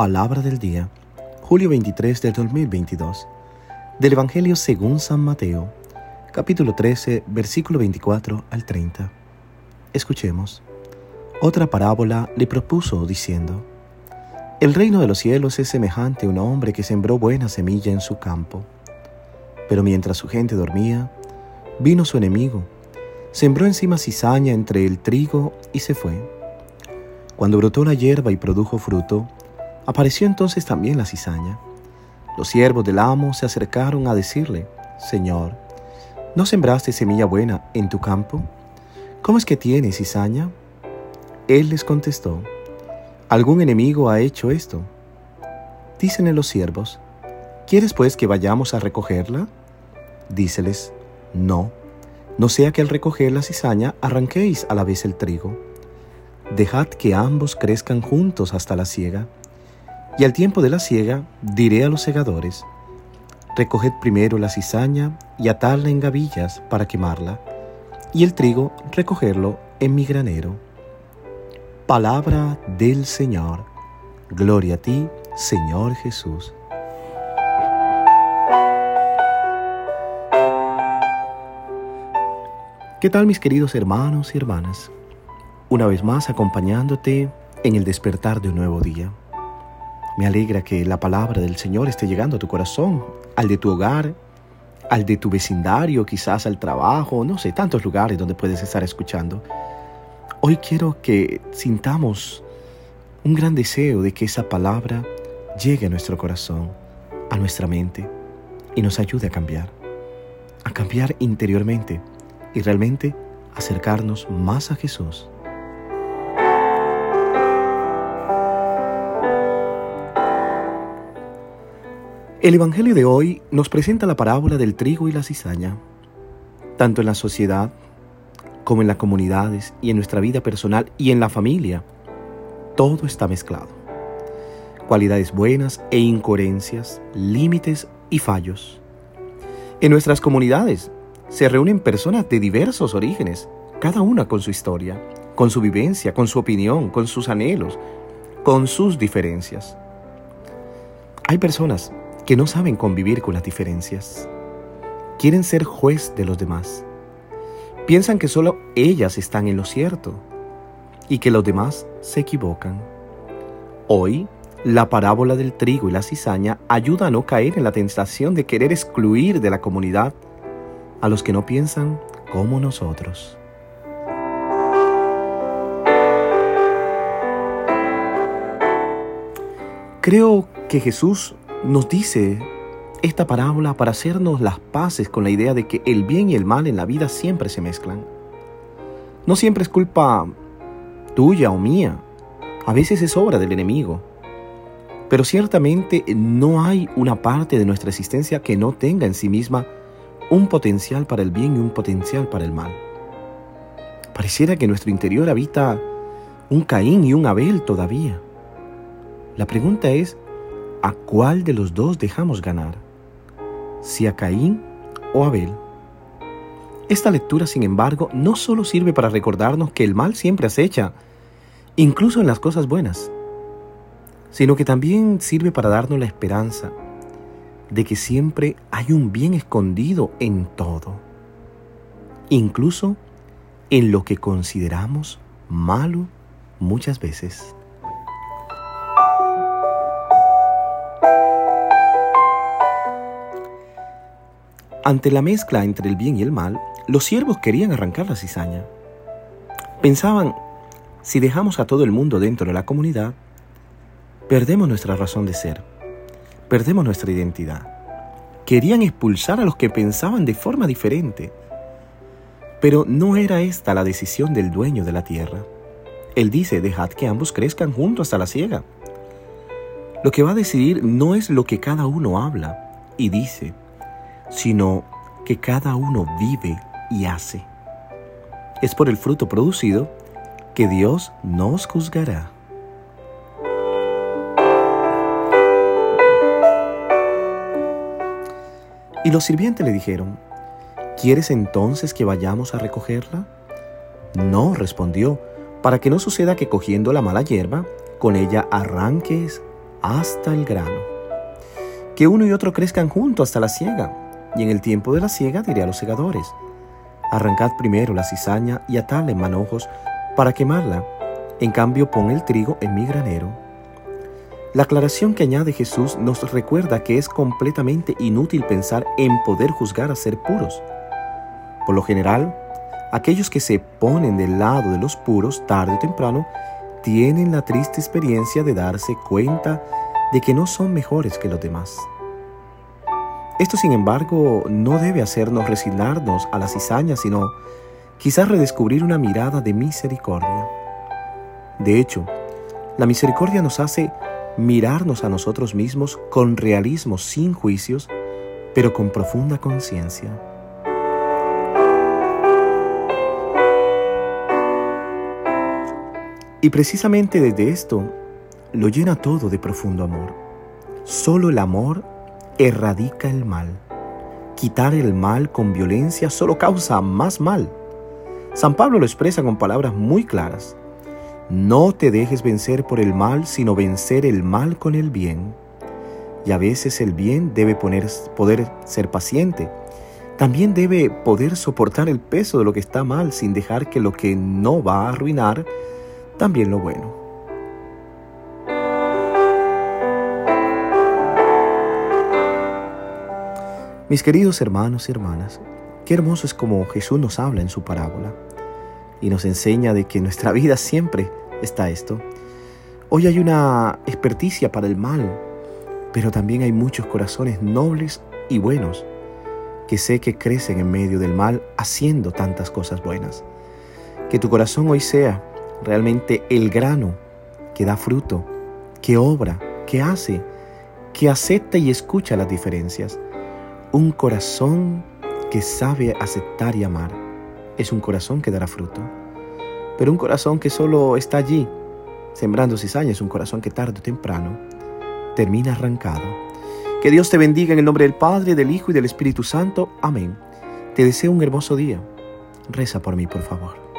Palabra del día, julio 23 del 2022, del Evangelio según San Mateo, capítulo 13, versículo 24 al 30. Escuchemos. Otra parábola le propuso diciendo, El reino de los cielos es semejante a un hombre que sembró buena semilla en su campo. Pero mientras su gente dormía, vino su enemigo, sembró encima cizaña entre el trigo y se fue. Cuando brotó la hierba y produjo fruto, Apareció entonces también la cizaña. Los siervos del amo se acercaron a decirle, Señor, ¿no sembraste semilla buena en tu campo? ¿Cómo es que tienes cizaña? Él les contestó, ¿algún enemigo ha hecho esto? Dícenle los siervos, ¿quieres pues que vayamos a recogerla? Díceles, no, no sea que al recoger la cizaña arranquéis a la vez el trigo. Dejad que ambos crezcan juntos hasta la siega. Y al tiempo de la siega diré a los segadores, recoged primero la cizaña y atadla en gavillas para quemarla, y el trigo recogerlo en mi granero. Palabra del Señor. Gloria a ti, Señor Jesús. ¿Qué tal mis queridos hermanos y hermanas? Una vez más acompañándote en el despertar de un nuevo día. Me alegra que la palabra del Señor esté llegando a tu corazón, al de tu hogar, al de tu vecindario, quizás al trabajo, no sé, tantos lugares donde puedes estar escuchando. Hoy quiero que sintamos un gran deseo de que esa palabra llegue a nuestro corazón, a nuestra mente y nos ayude a cambiar, a cambiar interiormente y realmente acercarnos más a Jesús. El Evangelio de hoy nos presenta la parábola del trigo y la cizaña. Tanto en la sociedad como en las comunidades y en nuestra vida personal y en la familia, todo está mezclado. Cualidades buenas e incoherencias, límites y fallos. En nuestras comunidades se reúnen personas de diversos orígenes, cada una con su historia, con su vivencia, con su opinión, con sus anhelos, con sus diferencias. Hay personas que no saben convivir con las diferencias. Quieren ser juez de los demás. Piensan que solo ellas están en lo cierto y que los demás se equivocan. Hoy, la parábola del trigo y la cizaña ayuda a no caer en la tentación de querer excluir de la comunidad a los que no piensan como nosotros. Creo que Jesús nos dice esta parábola para hacernos las paces con la idea de que el bien y el mal en la vida siempre se mezclan. No siempre es culpa tuya o mía, a veces es obra del enemigo. Pero ciertamente no hay una parte de nuestra existencia que no tenga en sí misma un potencial para el bien y un potencial para el mal. Pareciera que nuestro interior habita un Caín y un Abel todavía. La pregunta es, ¿a cuál de los dos dejamos ganar? ¿Si a Caín o a Abel? Esta lectura, sin embargo, no solo sirve para recordarnos que el mal siempre acecha, incluso en las cosas buenas, sino que también sirve para darnos la esperanza de que siempre hay un bien escondido en todo, incluso en lo que consideramos malo muchas veces. Ante la mezcla entre el bien y el mal, los siervos querían arrancar la cizaña. Pensaban, si dejamos a todo el mundo dentro de la comunidad, perdemos nuestra razón de ser, perdemos nuestra identidad. Querían expulsar a los que pensaban de forma diferente. Pero no era esta la decisión del dueño de la tierra. Él dice, dejad que ambos crezcan juntos hasta la siega. Lo que va a decidir no es lo que cada uno habla y dice, sino que cada uno vive y hace. Es por el fruto producido que Dios nos juzgará. Y los sirvientes le dijeron, ¿quieres entonces que vayamos a recogerla? No, respondió, para que no suceda que cogiendo la mala hierba, con ella arranques hasta el grano. Que uno y otro crezcan juntos hasta la siega, y en el tiempo de la siega diré a los segadores, arrancad primero la cizaña y atadle en manojos para quemarla, en cambio pon el trigo en mi granero. La aclaración que añade Jesús nos recuerda que es completamente inútil pensar en poder juzgar a ser puros. Por lo general, aquellos que se ponen del lado de los puros tarde o temprano tienen la triste experiencia de darse cuenta de que no son mejores que los demás. Esto, sin embargo, no debe hacernos resignarnos a la cizaña, sino quizás redescubrir una mirada de misericordia. De hecho, la misericordia nos hace mirarnos a nosotros mismos con realismo, sin juicios, pero con profunda conciencia. Y precisamente desde esto lo llena todo de profundo amor. Solo el amor erradica el mal. Quitar el mal con violencia solo causa más mal. San Pablo lo expresa con palabras muy claras. No te dejes vencer por el mal, sino vencer el mal con el bien. Y a veces el bien debe poner, poder ser paciente. También debe poder soportar el peso de lo que está mal sin dejar que lo que no va a arruinar también lo bueno. Mis queridos hermanos y hermanas, qué hermoso es como Jesús nos habla en su parábola y nos enseña de que en nuestra vida siempre está esto. Hoy hay una experticia para el mal, pero también hay muchos corazones nobles y buenos que sé que crecen en medio del mal haciendo tantas cosas buenas. Que tu corazón hoy sea realmente el grano que da fruto, que obra, que hace, que acepta y escucha las diferencias. Un corazón que sabe aceptar y amar es un corazón que dará fruto. Pero un corazón que solo está allí, sembrando cizaña, es un corazón que tarde o temprano termina arrancado. Que Dios te bendiga en el nombre del Padre, del Hijo y del Espíritu Santo. Amén. Te deseo un hermoso día. Reza por mí, por favor.